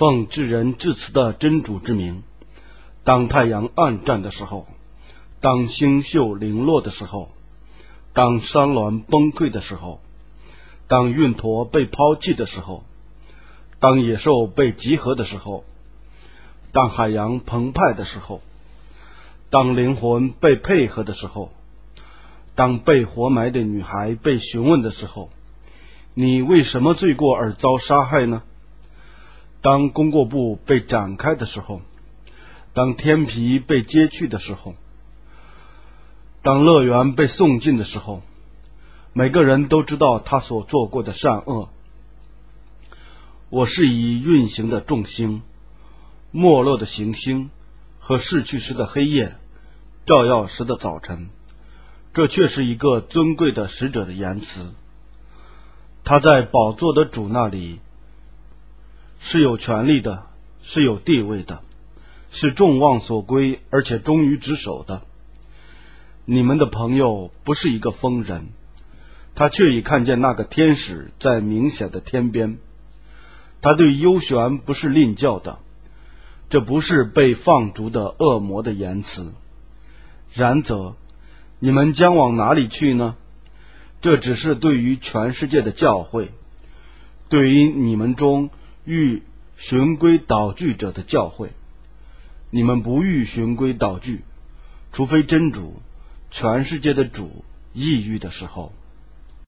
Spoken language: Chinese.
奉至仁至慈的真主之名，当太阳暗淡的时候，当星宿零落的时候，当山峦崩溃的时候，当运驼被抛弃的时候，当野兽被集合的时候，当海洋澎湃的时候，当灵魂被配合的时候，当被活埋的女孩被询问的时候，你为什么罪过而遭杀害呢？当功过簿被展开的时候，当天皮被揭去的时候，当乐园被送进的时候，每个人都知道他所做过的善恶。我是以运行的众星、没落的行星和逝去时的黑夜、照耀时的早晨，这却是一个尊贵的使者的言辞。他在宝座的主那里。是有权利的，是有地位的，是众望所归，而且忠于职守的。你们的朋友不是一个疯人，他却已看见那个天使在明显的天边。他对幽玄不是吝教的，这不是被放逐的恶魔的言辞。然则，你们将往哪里去呢？这只是对于全世界的教诲，对于你们中。欲循规蹈矩者的教诲，你们不欲循规蹈矩，除非真主全世界的主抑郁的时候。